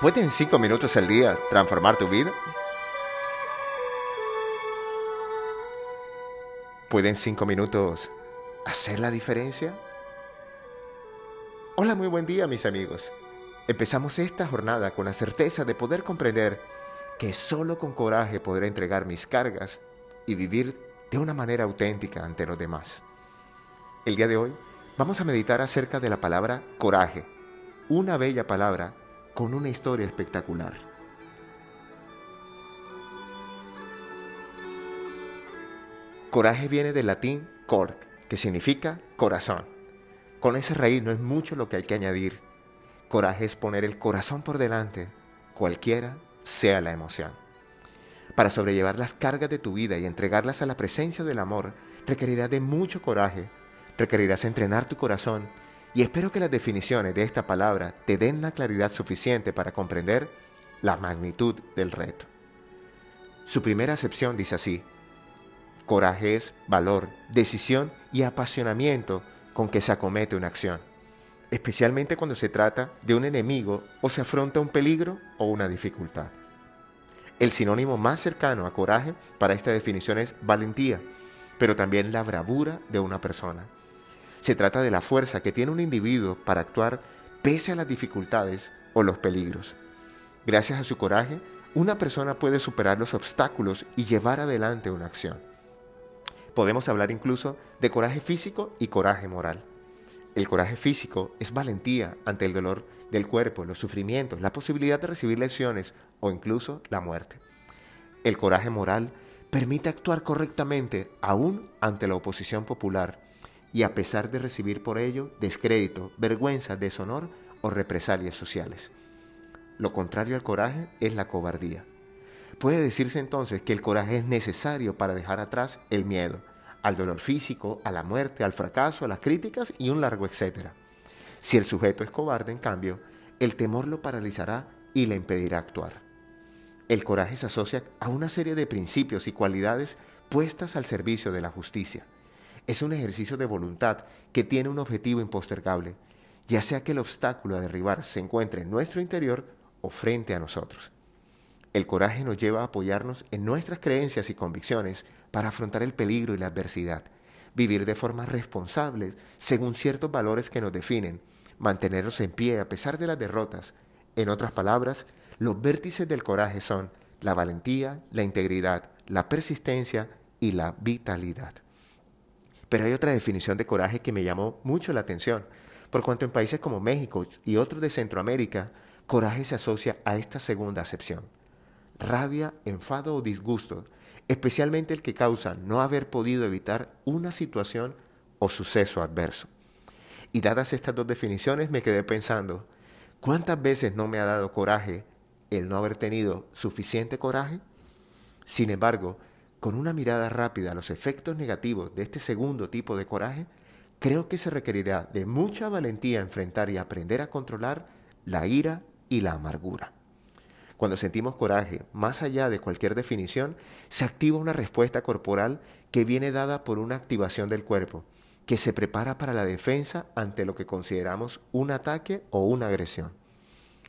¿Pueden cinco minutos al día transformar tu vida? ¿Pueden cinco minutos hacer la diferencia? Hola, muy buen día mis amigos. Empezamos esta jornada con la certeza de poder comprender que solo con coraje podré entregar mis cargas y vivir de una manera auténtica ante los demás. El día de hoy vamos a meditar acerca de la palabra coraje, una bella palabra con una historia espectacular. Coraje viene del latín cor, que significa corazón. Con ese raíz no es mucho lo que hay que añadir. Coraje es poner el corazón por delante, cualquiera sea la emoción. Para sobrellevar las cargas de tu vida y entregarlas a la presencia del amor, requerirás de mucho coraje, requerirás entrenar tu corazón y espero que las definiciones de esta palabra te den la claridad suficiente para comprender la magnitud del reto. Su primera acepción dice así, coraje es valor, decisión y apasionamiento con que se acomete una acción, especialmente cuando se trata de un enemigo o se afronta un peligro o una dificultad. El sinónimo más cercano a coraje para esta definición es valentía, pero también la bravura de una persona. Se trata de la fuerza que tiene un individuo para actuar pese a las dificultades o los peligros. Gracias a su coraje, una persona puede superar los obstáculos y llevar adelante una acción. Podemos hablar incluso de coraje físico y coraje moral. El coraje físico es valentía ante el dolor del cuerpo, los sufrimientos, la posibilidad de recibir lesiones o incluso la muerte. El coraje moral permite actuar correctamente aún ante la oposición popular y a pesar de recibir por ello descrédito, vergüenza, deshonor o represalias sociales. Lo contrario al coraje es la cobardía. Puede decirse entonces que el coraje es necesario para dejar atrás el miedo, al dolor físico, a la muerte, al fracaso, a las críticas y un largo etcétera. Si el sujeto es cobarde, en cambio, el temor lo paralizará y le impedirá actuar. El coraje se asocia a una serie de principios y cualidades puestas al servicio de la justicia es un ejercicio de voluntad que tiene un objetivo impostergable, ya sea que el obstáculo a derribar se encuentre en nuestro interior o frente a nosotros. El coraje nos lleva a apoyarnos en nuestras creencias y convicciones para afrontar el peligro y la adversidad, vivir de forma responsable según ciertos valores que nos definen, mantenernos en pie a pesar de las derrotas. En otras palabras, los vértices del coraje son la valentía, la integridad, la persistencia y la vitalidad. Pero hay otra definición de coraje que me llamó mucho la atención, por cuanto en países como México y otros de Centroamérica, coraje se asocia a esta segunda acepción. Rabia, enfado o disgusto, especialmente el que causa no haber podido evitar una situación o suceso adverso. Y dadas estas dos definiciones me quedé pensando, ¿cuántas veces no me ha dado coraje el no haber tenido suficiente coraje? Sin embargo, con una mirada rápida a los efectos negativos de este segundo tipo de coraje, creo que se requerirá de mucha valentía enfrentar y aprender a controlar la ira y la amargura. Cuando sentimos coraje, más allá de cualquier definición, se activa una respuesta corporal que viene dada por una activación del cuerpo, que se prepara para la defensa ante lo que consideramos un ataque o una agresión.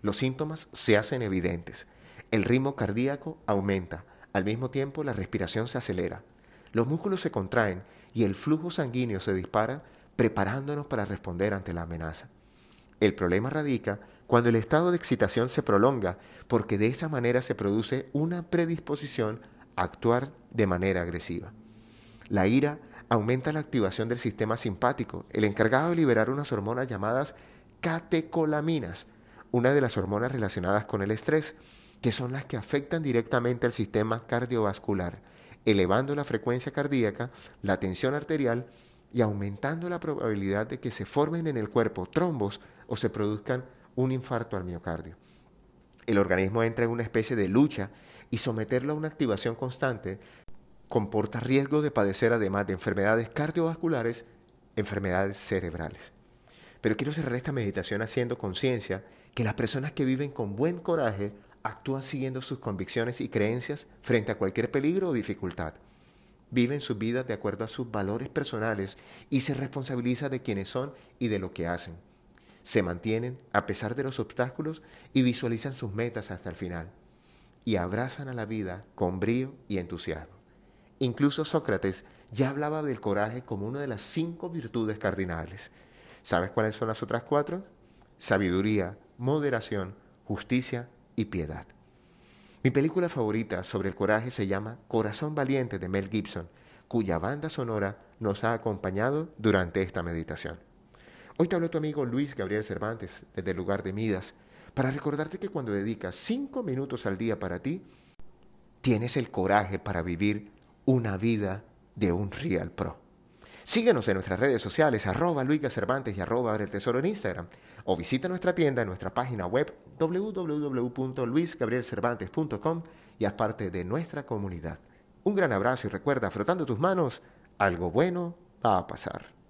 Los síntomas se hacen evidentes. El ritmo cardíaco aumenta, al mismo tiempo, la respiración se acelera, los músculos se contraen y el flujo sanguíneo se dispara preparándonos para responder ante la amenaza. El problema radica cuando el estado de excitación se prolonga porque de esa manera se produce una predisposición a actuar de manera agresiva. La ira aumenta la activación del sistema simpático, el encargado de liberar unas hormonas llamadas catecolaminas, una de las hormonas relacionadas con el estrés, que son las que afectan directamente al sistema cardiovascular, elevando la frecuencia cardíaca, la tensión arterial y aumentando la probabilidad de que se formen en el cuerpo trombos o se produzcan un infarto al miocardio. El organismo entra en una especie de lucha y someterlo a una activación constante comporta riesgo de padecer además de enfermedades cardiovasculares, enfermedades cerebrales. Pero quiero cerrar esta meditación haciendo conciencia que las personas que viven con buen coraje actúan siguiendo sus convicciones y creencias frente a cualquier peligro o dificultad. Viven su vida de acuerdo a sus valores personales y se responsabiliza de quienes son y de lo que hacen. se mantienen a pesar de los obstáculos y visualizan sus metas hasta el final. Y abrazan a la vida con brío y entusiasmo. Incluso Sócrates ya hablaba del coraje como una de las cinco virtudes cardinales. ¿Sabes cuáles son las otras cuatro? Sabiduría, moderación, justicia y piedad. Mi película favorita sobre el coraje se llama Corazón Valiente de Mel Gibson, cuya banda sonora nos ha acompañado durante esta meditación. Hoy te habló tu amigo Luis Gabriel Cervantes desde el lugar de Midas para recordarte que cuando dedicas cinco minutos al día para ti, tienes el coraje para vivir una vida de un Real Pro. Síguenos en nuestras redes sociales, arroba Luis Cervantes y arroba el Tesoro en Instagram, o visita nuestra tienda en nuestra página web www.luisgabrielcervantes.com y haz parte de nuestra comunidad. Un gran abrazo y recuerda, frotando tus manos, algo bueno va a pasar.